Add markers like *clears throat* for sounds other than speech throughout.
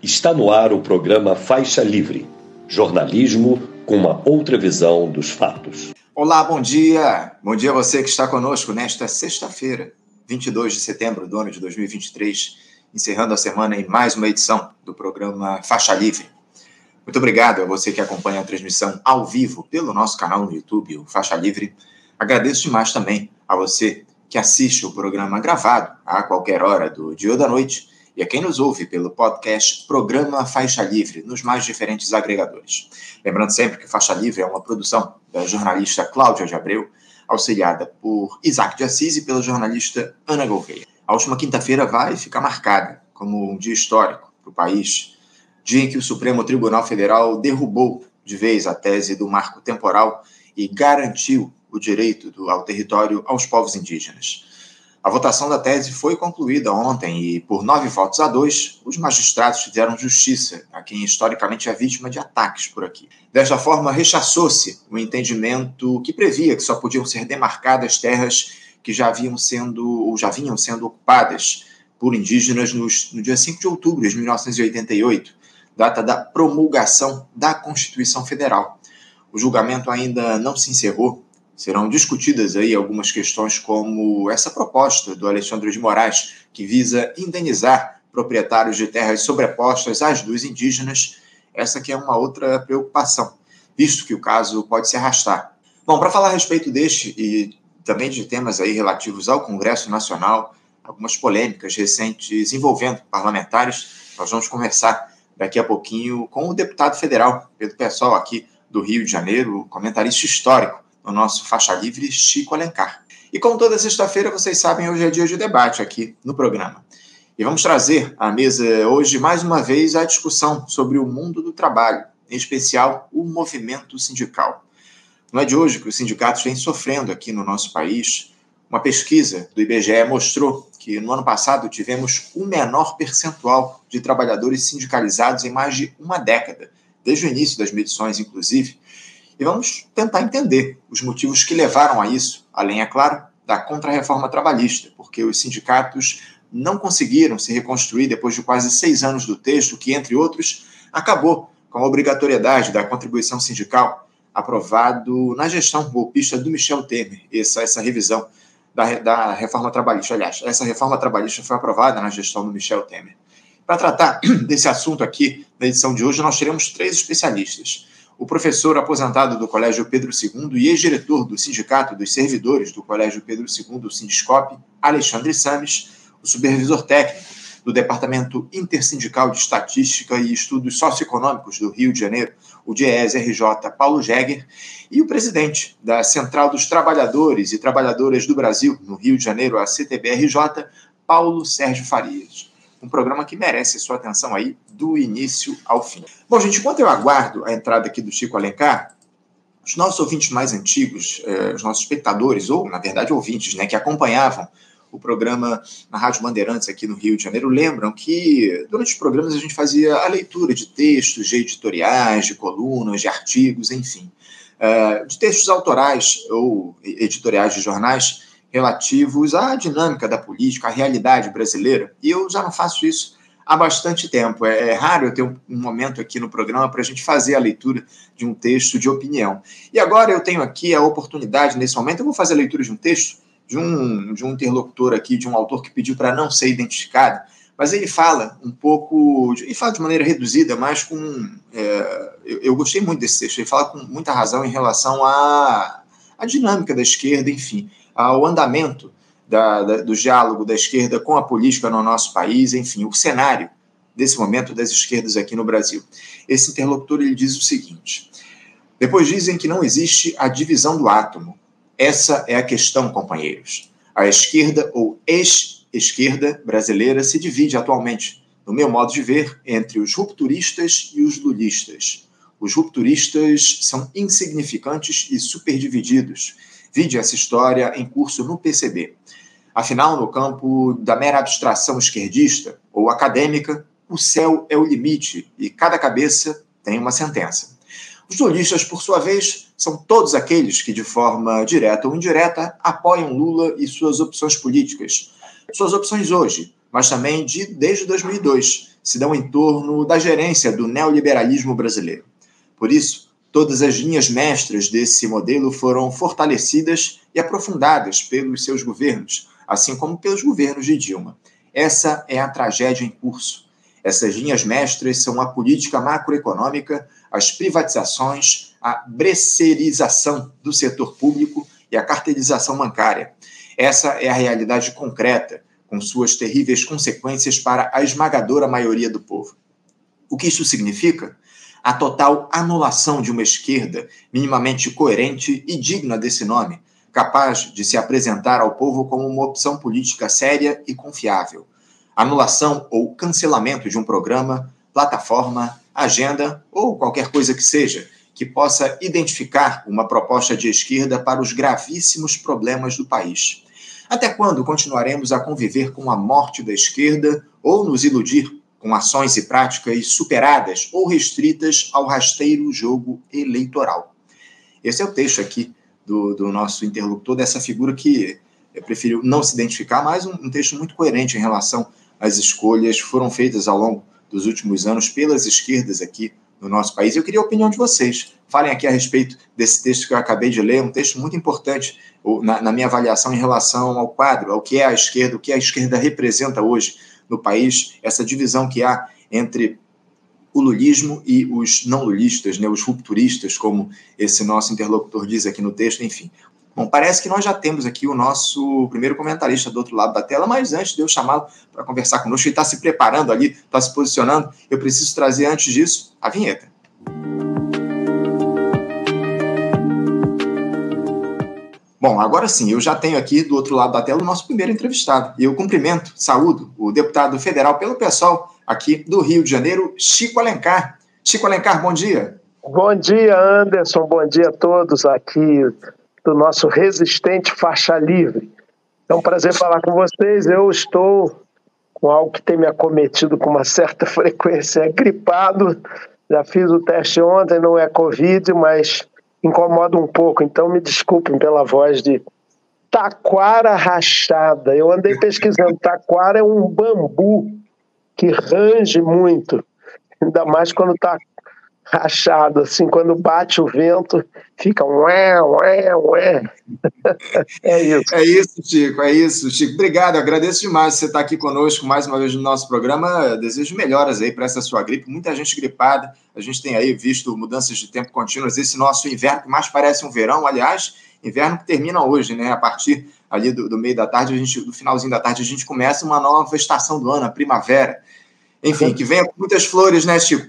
Está no ar o programa Faixa Livre jornalismo com uma outra visão dos fatos. Olá, bom dia! Bom dia a você que está conosco nesta sexta-feira, 22 de setembro do ano de 2023, encerrando a semana em mais uma edição do programa Faixa Livre. Muito obrigado a você que acompanha a transmissão ao vivo pelo nosso canal no YouTube, o Faixa Livre. Agradeço demais também a você que assiste o programa gravado a qualquer hora do dia ou da noite e a quem nos ouve pelo podcast Programa Faixa Livre, nos mais diferentes agregadores. Lembrando sempre que Faixa Livre é uma produção da jornalista Cláudia de Abreu, auxiliada por Isaac de Assis e pela jornalista Ana Gouveia. A última quinta-feira vai ficar marcada como um dia histórico para o país, dia em que o Supremo Tribunal Federal derrubou de vez a tese do marco temporal e garantiu o direito do, ao território aos povos indígenas. A votação da tese foi concluída ontem e, por nove votos a dois, os magistrados fizeram justiça a quem historicamente é vítima de ataques por aqui. Desta forma, rechaçou-se o entendimento que previa que só podiam ser demarcadas terras que já haviam sendo ou já vinham sendo ocupadas por indígenas nos, no dia 5 de outubro de 1988, data da promulgação da Constituição Federal. O julgamento ainda não se encerrou serão discutidas aí algumas questões como essa proposta do Alexandre de Moraes, que visa indenizar proprietários de terras sobrepostas às dos indígenas. Essa que é uma outra preocupação, visto que o caso pode se arrastar. Bom, para falar a respeito deste e também de temas aí relativos ao Congresso Nacional, algumas polêmicas recentes envolvendo parlamentares, nós vamos conversar daqui a pouquinho com o deputado federal Pedro Pessoal aqui do Rio de Janeiro, comentarista histórico no nosso faixa livre Chico Alencar. E como toda sexta-feira, vocês sabem, hoje é dia de debate aqui no programa. E vamos trazer à mesa hoje, mais uma vez, a discussão sobre o mundo do trabalho, em especial o movimento sindical. Não é de hoje que os sindicatos vêm sofrendo aqui no nosso país. Uma pesquisa do IBGE mostrou que no ano passado tivemos o menor percentual de trabalhadores sindicalizados em mais de uma década, desde o início das medições, inclusive, e vamos tentar entender os motivos que levaram a isso, além, é claro, da contra-reforma trabalhista, porque os sindicatos não conseguiram se reconstruir depois de quase seis anos do texto, que, entre outros, acabou com a obrigatoriedade da contribuição sindical, aprovado na gestão golpista do Michel Temer, essa, essa revisão da, da reforma trabalhista. Aliás, essa reforma trabalhista foi aprovada na gestão do Michel Temer. Para tratar *clears throat* desse assunto aqui, na edição de hoje, nós teremos três especialistas o professor aposentado do Colégio Pedro II e ex-diretor do Sindicato dos Servidores do Colégio Pedro II, o Sindiscope, Alexandre Sames, o supervisor técnico do Departamento Intersindical de Estatística e Estudos Socioeconômicos do Rio de Janeiro, o DIES-RJ, Paulo Jäger, e o presidente da Central dos Trabalhadores e Trabalhadoras do Brasil, no Rio de Janeiro, a CTBRJ, Paulo Sérgio Farias um programa que merece sua atenção aí do início ao fim. Bom, gente, enquanto eu aguardo a entrada aqui do Chico Alencar, os nossos ouvintes mais antigos, eh, os nossos espectadores, ou na verdade ouvintes, né, que acompanhavam o programa na Rádio Bandeirantes aqui no Rio de Janeiro, lembram que durante os programas a gente fazia a leitura de textos, de editoriais, de colunas, de artigos, enfim, eh, de textos autorais ou editoriais de jornais relativos à dinâmica da política, à realidade brasileira. E eu já não faço isso há bastante tempo. É, é raro eu ter um, momento aqui no programa para a gente fazer a leitura de um texto de opinião. E agora eu tenho aqui a oportunidade, nesse momento, eu vou fazer a leitura de um texto de um, de um interlocutor aqui, de um autor que pediu para não ser identificado, mas ele fala um pouco, e fala de maneira reduzida, mas com. É, eu, eu, gostei muito desse texto, ele fala com muita razão em relação à, à dinâmica da esquerda, enfim ao andamento da, da, do diálogo da esquerda com a política no nosso país, enfim, o cenário desse momento das esquerdas aqui no Brasil. Esse interlocutor ele diz o seguinte: depois dizem que não existe a divisão do átomo. Essa é a questão, companheiros. A esquerda ou ex-esquerda brasileira se divide atualmente, no meu modo de ver, entre os rupturistas e os lulistas. Os rupturistas são insignificantes e superdivididos Vide essa história em curso no PCB. Afinal, no campo da mera abstração esquerdista ou acadêmica, o céu é o limite e cada cabeça tem uma sentença. Os duelistas, por sua vez, são todos aqueles que, de forma direta ou indireta, apoiam Lula e suas opções políticas. Suas opções hoje, mas também de desde 2002, se dão em torno da gerência do neoliberalismo brasileiro. Por isso, todas as linhas mestras desse modelo foram fortalecidas e aprofundadas pelos seus governos, assim como pelos governos de Dilma. Essa é a tragédia em curso. Essas linhas mestras são a política macroeconômica, as privatizações, a bresserização do setor público e a cartelização bancária. Essa é a realidade concreta, com suas terríveis consequências para a esmagadora maioria do povo. O que isso significa? A total anulação de uma esquerda minimamente coerente e digna desse nome, capaz de se apresentar ao povo como uma opção política séria e confiável. Anulação ou cancelamento de um programa, plataforma, agenda ou qualquer coisa que seja que possa identificar uma proposta de esquerda para os gravíssimos problemas do país. Até quando continuaremos a conviver com a morte da esquerda ou nos iludir com ações e práticas superadas ou restritas ao rasteiro jogo eleitoral? Esse é o texto aqui do, do nosso interlocutor, dessa figura que preferiu não se identificar, mas um, um texto muito coerente em relação às escolhas que foram feitas ao longo dos últimos anos pelas esquerdas aqui no nosso país. Eu queria a opinião de vocês. Falem aqui a respeito desse texto que eu acabei de ler, um texto muito importante na, na minha avaliação em relação ao quadro, ao que é a esquerda, o que a esquerda representa hoje no país, essa divisão que há entre o lulismo e os não lulistas, né, os rupturistas, como esse nosso interlocutor diz aqui no texto, enfim. Bom, parece que nós já temos aqui o nosso primeiro comentarista do outro lado da tela, mas antes de eu chamá-lo para conversar conosco, ele está se preparando ali, está se posicionando, eu preciso trazer antes disso a vinheta. Bom, agora sim, eu já tenho aqui do outro lado da tela o nosso primeiro entrevistado. E eu cumprimento, saúdo o deputado federal pelo pessoal aqui do Rio de Janeiro, Chico Alencar. Chico Alencar, bom dia. Bom dia, Anderson. Bom dia a todos aqui do nosso resistente faixa livre. É um prazer falar com vocês. Eu estou com algo que tem me acometido com uma certa *laughs* frequência, é gripado. Já fiz o teste ontem, não é Covid, mas incomoda um pouco. Então me desculpem pela voz de taquara rachada. Eu andei pesquisando. *laughs* Taquara é um bambu que range muito, ainda mais quando está *laughs* rachado, assim, quando bate o vento, fica ué, ué, ué. *laughs* é isso. É isso, Chico, é isso, Chico. Obrigado, agradeço demais você estar aqui conosco mais uma vez no nosso programa. Desejo melhoras aí para essa sua gripe. Muita gente gripada, a gente tem aí visto mudanças de tempo contínuas. Esse nosso inverno que mais parece um verão, aliás, inverno que termina hoje, né? A partir ali do, do meio da tarde, a gente, do finalzinho da tarde, a gente começa uma nova estação do ano, a primavera. Enfim, que venha com muitas flores, né, Chico?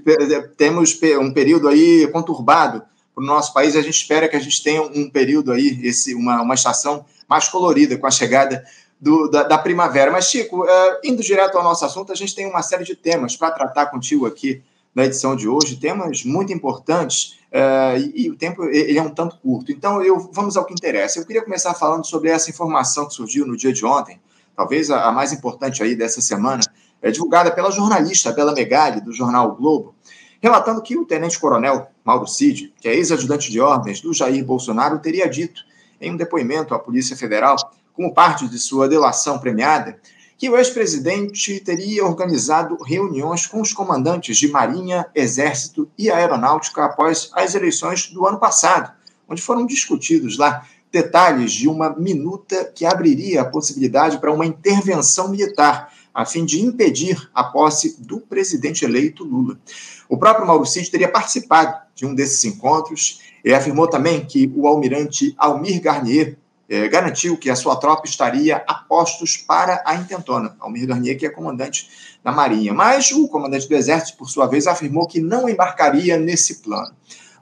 Temos um período aí conturbado para o nosso país e a gente espera que a gente tenha um período aí, esse, uma, uma estação mais colorida com a chegada do, da, da, primavera. Mas, Chico, é, indo direto ao nosso assunto, a gente tem uma série de temas para tratar contigo aqui na edição de hoje, temas muito importantes é, e, e, o tempo ele é um tanto curto. Então, eu, vamos ao que interessa. Eu queria começar falando sobre essa informação que surgiu no dia de ontem, talvez a, a mais importante aí dessa semana, é, divulgada pela jornalista Bela Megali, do jornal o Globo, relatando que o tenente-coronel Mauro Cid, que é ex-ajudante de ordens do Jair Bolsonaro, teria dito em um depoimento à Polícia Federal, como parte de sua delação premiada, que o ex-presidente teria organizado reuniões com os comandantes de Marinha, Exército e Aeronáutica após as eleições do ano passado, onde foram discutidos lá detalhes de uma minuta que abriria a possibilidade para uma intervenção militar a fim de impedir a posse do presidente eleito Lula. O próprio Mauro Cid teria participado de um desses encontros e afirmou também que o almirante Almir Garnier eh, garantiu que a sua tropa estaria a postos para a intentona. Almir Garnier, que é comandante da Marinha. Mas o comandante do Exército, por sua vez, afirmou que não embarcaria nesse plano.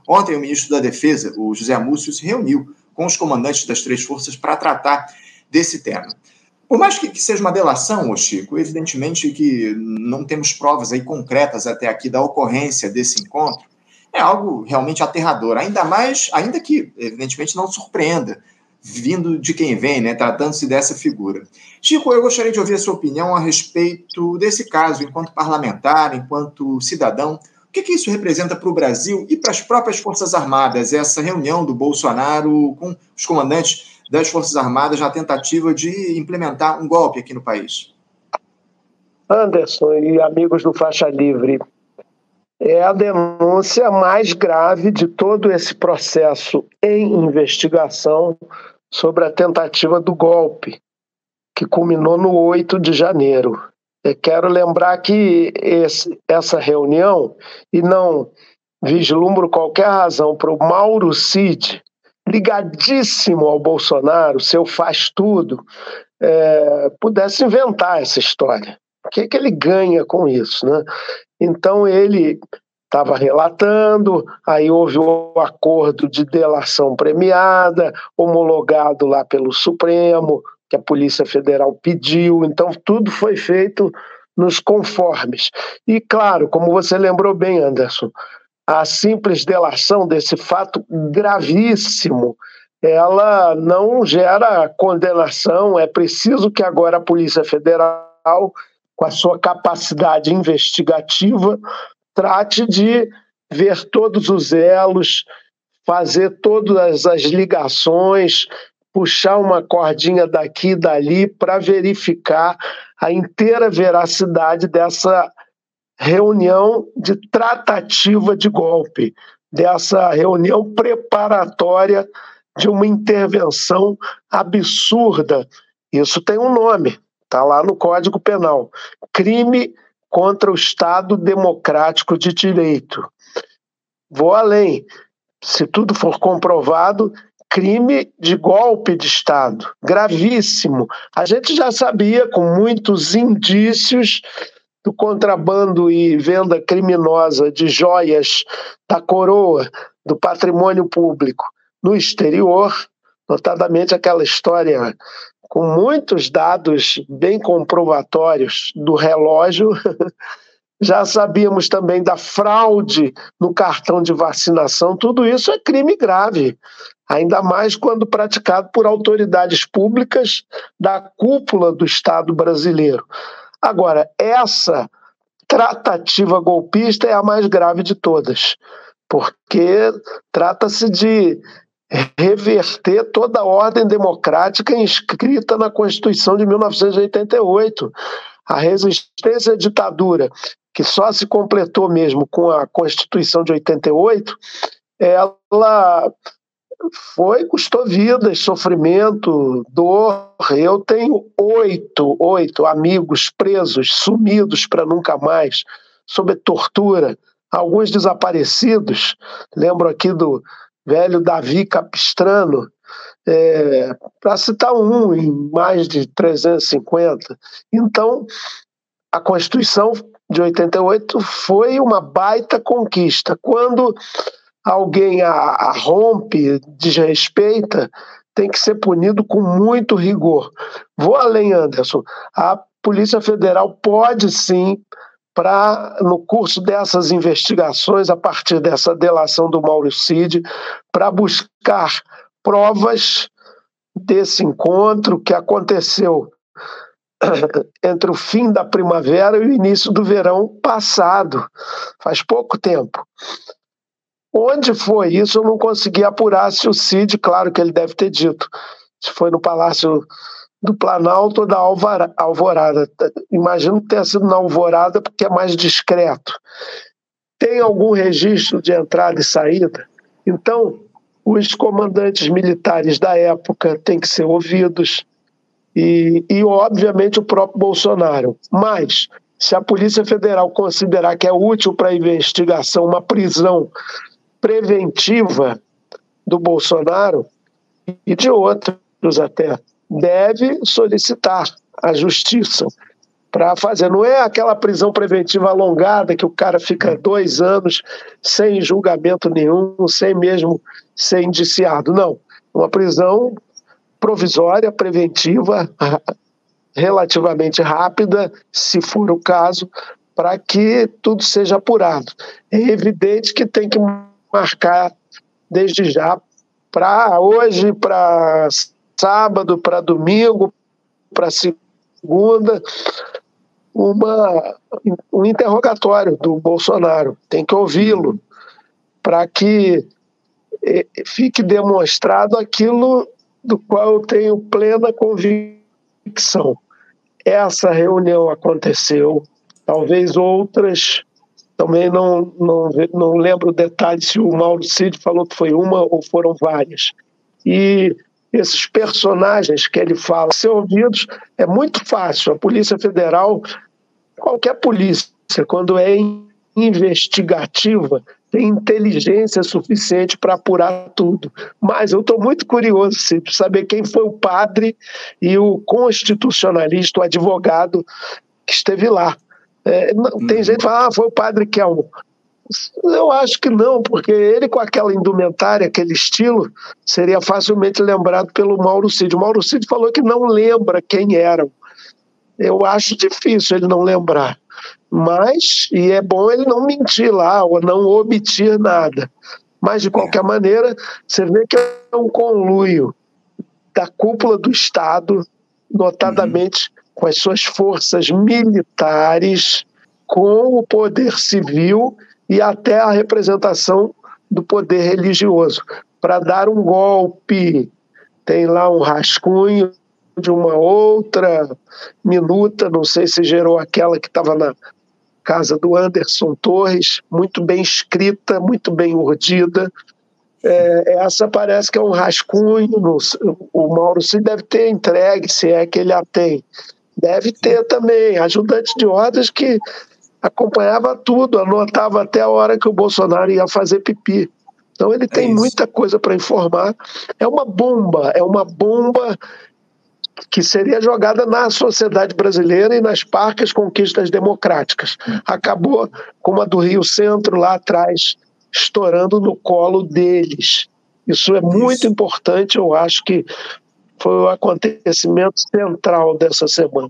Ontem, o ministro da Defesa, o José Múcio, se reuniu com os comandantes das três forças para tratar desse tema. Por mais que, que seja uma delação, ô Chico, evidentemente que não temos provas aí concretas até aqui da ocorrência desse encontro, é algo realmente aterrador, ainda mais, ainda que evidentemente não surpreenda, vindo de quem vem, né, tratando-se dessa figura. Chico, eu gostaria de ouvir a sua opinião a respeito desse caso, enquanto parlamentar, enquanto cidadão. O que, que isso representa para o Brasil e para as próprias Forças Armadas, essa reunião do Bolsonaro com os comandantes das Forças Armadas na tentativa de implementar um golpe aqui no país? Anderson e amigos do Faixa Livre, é a denúncia mais grave de todo esse processo em investigação sobre a tentativa do golpe, que culminou no 8 de janeiro. Eu quero lembrar que esse, essa reunião, e não vislumbro qualquer razão para o Mauro Cid, ligadíssimo ao Bolsonaro, seu faz tudo, é, pudesse inventar essa história. O que, é que ele ganha com isso? Né? Então ele estava relatando, aí houve o acordo de delação premiada, homologado lá pelo Supremo, que a Polícia Federal pediu, então tudo foi feito nos conformes. E claro, como você lembrou bem, Anderson, a simples delação desse fato gravíssimo, ela não gera condenação, é preciso que agora a Polícia Federal, com a sua capacidade investigativa, trate de ver todos os elos, fazer todas as ligações, puxar uma cordinha daqui e dali para verificar a inteira veracidade dessa reunião de tratativa de golpe, dessa reunião preparatória de uma intervenção absurda. Isso tem um nome, está lá no Código Penal: crime contra o Estado democrático de direito. Vou além. Se tudo for comprovado, crime de golpe de Estado, gravíssimo. A gente já sabia, com muitos indícios, do contrabando e venda criminosa de joias da coroa, do patrimônio público no exterior, notadamente aquela história com muitos dados bem comprovatórios do relógio. *laughs* Já sabíamos também da fraude no cartão de vacinação, tudo isso é crime grave, ainda mais quando praticado por autoridades públicas da cúpula do Estado brasileiro. Agora, essa tratativa golpista é a mais grave de todas, porque trata-se de reverter toda a ordem democrática inscrita na Constituição de 1988. A resistência à ditadura, que só se completou mesmo com a Constituição de 88, ela foi, custou vidas, sofrimento, dor. Eu tenho oito, oito amigos presos, sumidos para nunca mais, sob tortura, alguns desaparecidos. Lembro aqui do velho Davi Capistrano, é, para citar um em mais de 350. Então, a Constituição de 88 foi uma baita conquista. Quando alguém a, a rompe, desrespeita, tem que ser punido com muito rigor. Vou além, Anderson. A Polícia Federal pode sim para, no curso dessas investigações, a partir dessa delação do Mauro Cid, para buscar provas desse encontro que aconteceu *coughs* entre o fim da primavera e o início do verão passado, faz pouco tempo. Onde foi isso, eu não consegui apurar se o Cid, claro que ele deve ter dito, se foi no Palácio do Planalto ou da Alvorada. Imagino que tenha sido na Alvorada porque é mais discreto. Tem algum registro de entrada e saída? Então, os comandantes militares da época têm que ser ouvidos e, e obviamente, o próprio Bolsonaro. Mas, se a Polícia Federal considerar que é útil para a investigação uma prisão preventiva do Bolsonaro e de outros até, deve solicitar a justiça para fazer. Não é aquela prisão preventiva alongada que o cara fica dois anos sem julgamento nenhum, sem mesmo ser indiciado. Não. Uma prisão provisória, preventiva, *laughs* relativamente rápida, se for o caso, para que tudo seja apurado. É evidente que tem que marcar desde já para hoje, para sábado para domingo, para segunda, uma, um interrogatório do Bolsonaro. Tem que ouvi-lo para que eh, fique demonstrado aquilo do qual eu tenho plena convicção. essa reunião aconteceu, talvez outras, também não, não, não lembro detalhes se o Mauro Cid falou que foi uma ou foram várias. E esses personagens que ele fala ser ouvidos é muito fácil. A Polícia Federal, qualquer polícia, quando é investigativa, tem inteligência suficiente para apurar tudo. Mas eu estou muito curioso para saber quem foi o padre e o constitucionalista, o advogado que esteve lá. É, tem uhum. gente que fala, ah, foi o padre Kelmo. Eu acho que não, porque ele com aquela indumentária, aquele estilo, seria facilmente lembrado pelo Mauro Cid. O Mauro Cid falou que não lembra quem eram. Eu acho difícil ele não lembrar. Mas, e é bom ele não mentir lá, ou não omitir nada. Mas, de qualquer maneira, você vê que é um conluio da cúpula do Estado, notadamente uhum. Com as suas forças militares, com o poder civil e até a representação do poder religioso, para dar um golpe. Tem lá um rascunho de uma outra minuta, não sei se gerou aquela que estava na casa do Anderson Torres, muito bem escrita, muito bem urdida. É, essa parece que é um rascunho, no, o Mauro se deve ter entregue, se é que ele a tem. Deve ter também ajudante de ordens que acompanhava tudo, anotava até a hora que o Bolsonaro ia fazer pipi. Então ele tem é muita coisa para informar. É uma bomba, é uma bomba que seria jogada na sociedade brasileira e nas parcas conquistas democráticas. Acabou como a do Rio Centro lá atrás, estourando no colo deles. Isso é muito Isso. importante, eu acho que foi o acontecimento central dessa semana.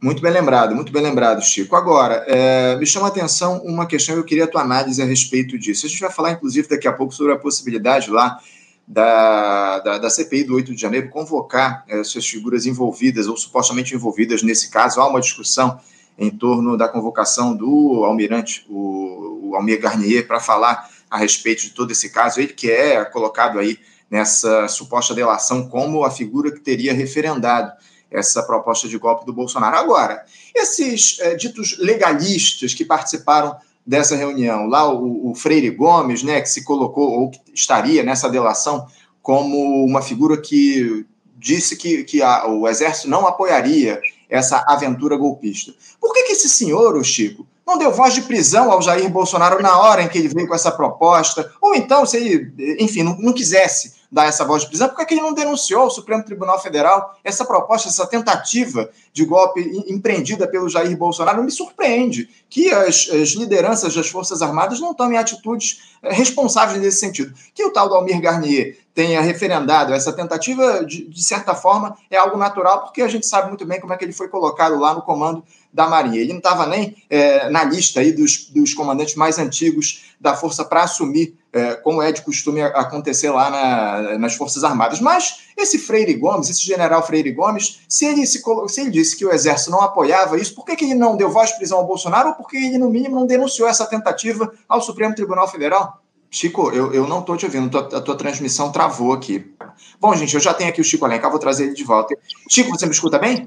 Muito bem lembrado, muito bem lembrado, Chico. Agora, é, me chama a atenção uma questão, eu queria a tua análise a respeito disso. A gente vai falar, inclusive, daqui a pouco sobre a possibilidade lá da, da, da, CPI do 8 de janeiro convocar essas figuras envolvidas ou supostamente envolvidas nesse caso. Há uma discussão em torno da convocação do almirante, o, o Almir Garnier, para falar a respeito de todo esse caso. Ele que é colocado aí nessa suposta delação como a figura que teria referendado essa proposta de golpe do Bolsonaro. Agora, esses é, ditos legalistas que participaram dessa reunião. Lá o, o, Freire Gomes, né, que se colocou, ou que estaria nessa delação, como uma figura que disse que, que a, o Exército não apoiaria essa aventura golpista. Por que, que esse senhor, o Chico, não deu voz de prisão ao Jair Bolsonaro na hora em que ele veio com essa proposta? Ou então, se ele, enfim, não, não quisesse dar essa voz de prisão, por que ele não denunciou ao Supremo Tribunal Federal essa proposta, essa tentativa de golpe empreendida pelo Jair Bolsonaro? Me surpreende que as, as lideranças das Forças Armadas não tomem atitudes eh, responsáveis nesse sentido. Que o tal do Almir Garnier tenha referendado essa tentativa, de, de certa forma, é algo natural, porque a gente sabe muito bem como é que ele foi colocado lá no comando da Marinha. Ele não estava nem é, na lista aí dos, dos comandantes mais antigos da Força para assumir é, como é de costume acontecer lá na, nas Forças Armadas. Mas esse Freire Gomes, esse general Freire Gomes, se ele, se, se ele disse que o Exército não apoiava isso, por que, que ele não deu voz de prisão ao Bolsonaro ou por que ele, no mínimo, não denunciou essa tentativa ao Supremo Tribunal Federal? Chico, eu, eu não estou te ouvindo, a tua transmissão travou aqui. Bom, gente, eu já tenho aqui o Chico Alencar, vou trazer ele de volta. Chico, você me escuta bem?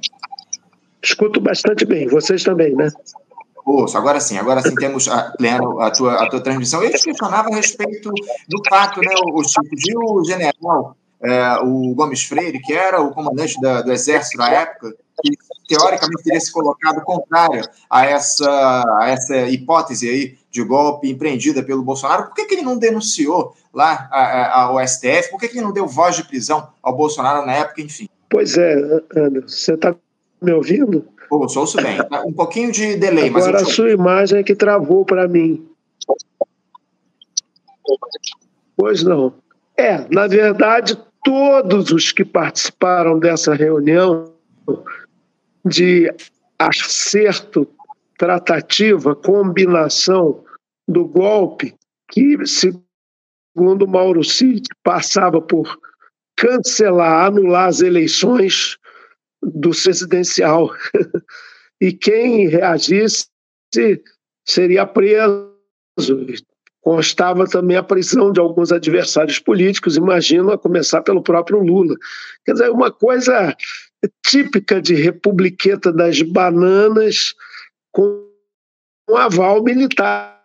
Escuto bastante bem, vocês também, né? Agora sim, agora sim temos a, pleno a, tua, a tua transmissão. Eu te questionava a respeito do fato, né, o Chico, de o general, é, o Gomes Freire, que era o comandante da, do Exército na época, que teoricamente teria se colocado contrário a essa, a essa hipótese aí de golpe empreendida pelo Bolsonaro, por que, que ele não denunciou lá ao STF? Por que, que ele não deu voz de prisão ao Bolsonaro na época, enfim? Pois é, Ana, você está me ouvindo? Ouço, ouço bem. Um pouquinho de delay, Agora mas. Agora a sua imagem é que travou para mim. Pois não. É, na verdade, todos os que participaram dessa reunião de acerto, tratativa, combinação do golpe, que, segundo Mauro Cid, passava por cancelar, anular as eleições do presidencial. *laughs* e quem reagisse seria preso. Constava também a prisão de alguns adversários políticos, imagino, a começar pelo próprio Lula. Quer dizer, uma coisa típica de republiqueta das bananas com um aval militar.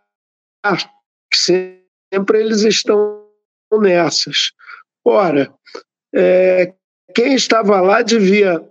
Sempre eles estão nessas. Ora, é, quem estava lá devia,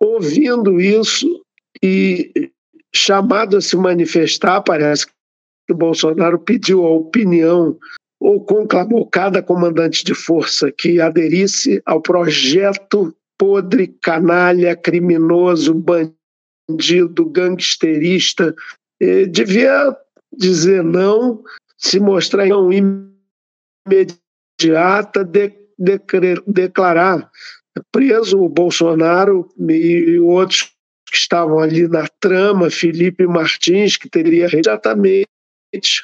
ouvindo isso e chamado a se manifestar, parece que o Bolsonaro pediu a opinião ou conclamou cada comandante de força que aderisse ao projeto podre, canalha, criminoso, bandido, gangsterista. E devia dizer não, se mostrar não imediata, de, de, declarar preso o Bolsonaro e outros que estavam ali na trama, Felipe Martins, que teria imediatamente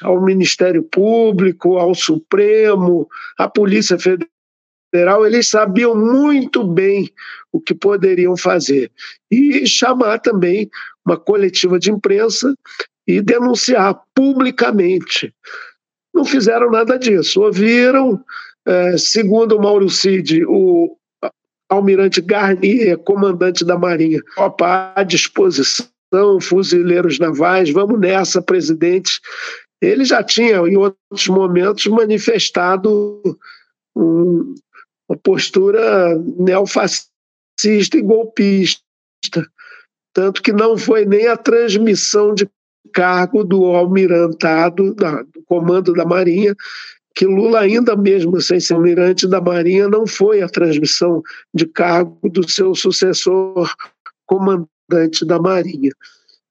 ao Ministério Público, ao Supremo, à Polícia Federal, eles sabiam muito bem o que poderiam fazer. E chamar também uma coletiva de imprensa e denunciar publicamente. Não fizeram nada disso. Ouviram, é, segundo o Mauro Cid, o almirante Garnier, comandante da Marinha, à disposição fuzileiros navais, vamos nessa, presidente. Ele já tinha, em outros momentos, manifestado um, uma postura neofascista e golpista. Tanto que não foi nem a transmissão de cargo do almirantado, da, do comando da Marinha, que Lula, ainda mesmo sem ser almirante da Marinha, não foi a transmissão de cargo do seu sucessor comandante da Marinha.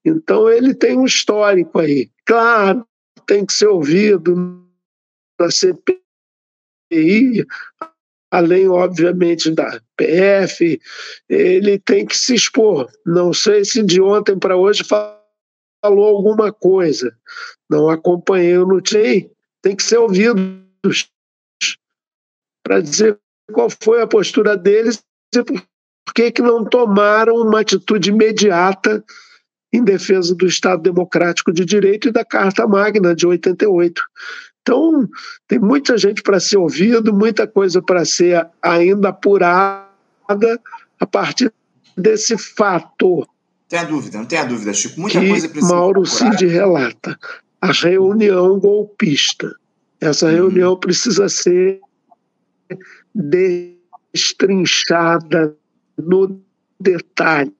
Então ele tem um histórico aí. Claro, tem que ser ouvido na CPI, além, obviamente, da PF, ele tem que se expor. Não sei se de ontem para hoje falou alguma coisa. Não acompanhei o notícia. Tem que ser ouvido para dizer qual foi a postura deles e por que, que não tomaram uma atitude imediata em defesa do Estado Democrático de Direito e da Carta Magna de 88? Então, tem muita gente para ser ouvido, muita coisa para ser ainda apurada a partir desse fato. Tem a dúvida, não tem a dúvida, Chico. Muita que coisa precisa Mauro Cid relata. A reunião golpista. Essa uhum. reunião precisa ser destrinchada no detalhe.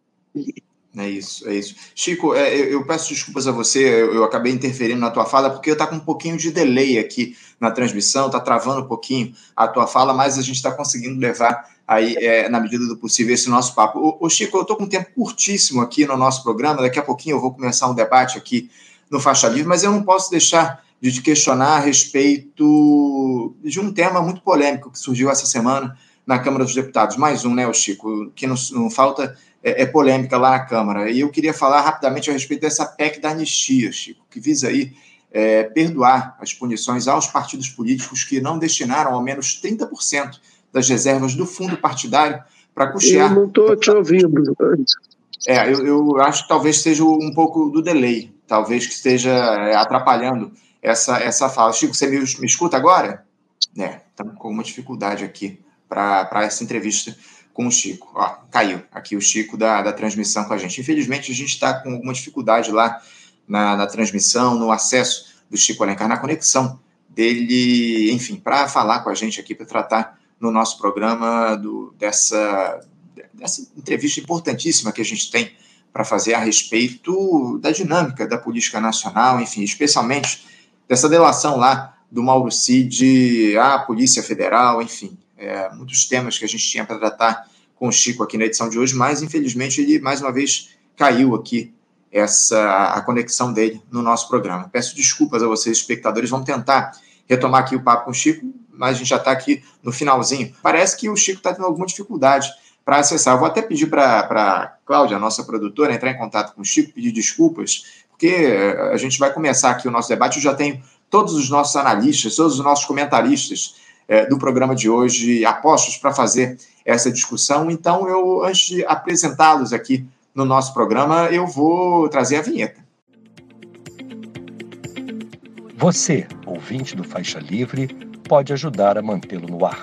É isso, é isso. Chico, é, eu, eu, peço desculpas a você, eu, eu, acabei interferindo na tua fala, porque eu tá com um pouquinho de delay aqui na transmissão, tá travando um pouquinho a tua fala, mas a gente está conseguindo levar aí, é, na medida do possível, esse nosso papo. Ô, ô Chico, eu estou com um tempo curtíssimo aqui no nosso programa, daqui a pouquinho eu vou começar um debate aqui no Faixa Livre, mas eu não posso deixar de te questionar a respeito de um tema muito polêmico que surgiu essa semana na Câmara dos Deputados. Mais um, né, o Chico, que não, não falta é, é, polêmica lá na Câmara. E eu queria falar rapidamente a respeito dessa PEC da anistia, Chico, que visa aí é, perdoar as punições aos partidos políticos que não destinaram ao menos 30% das reservas do fundo partidário para custear. Eu não estou te ouvindo. É, eu, eu, acho que talvez seja um pouco do delay, talvez que esteja é, atrapalhando essa, essa fala. Chico, você me, me escuta agora? É, estamos com uma dificuldade aqui para essa entrevista com o Chico. Ó, caiu aqui o Chico da, da transmissão com a gente. Infelizmente, a gente está com alguma dificuldade lá na, na, transmissão, no acesso do Chico Alencar, na conexão dele, enfim, para falar com a gente aqui, para tratar no nosso programa do, dessa, dessa entrevista importantíssima que a gente tem para fazer a respeito da dinâmica da política nacional, enfim, especialmente dessa delação lá do Mauro Cid à Polícia Federal, enfim, é, muitos temas que a gente tinha para tratar com o Chico aqui na edição de hoje, mas infelizmente ele mais uma vez caiu aqui essa a conexão dele no nosso programa. Peço desculpas a vocês, espectadores, vamos tentar retomar aqui o papo com o Chico, mas a gente já está aqui no finalzinho. Parece que o Chico está tendo alguma dificuldade para acessar. Eu vou até pedir para a Cláudia, nossa produtora, entrar em contato com o Chico, pedir desculpas, porque a gente vai começar aqui o nosso debate. Eu já tenho todos os nossos analistas, todos os nossos comentaristas é, do programa de hoje apostos para fazer essa discussão. Então, eu, antes de apresentá-los aqui no nosso programa, eu vou trazer a vinheta. Você, ouvinte do Faixa Livre, pode ajudar a mantê-lo no ar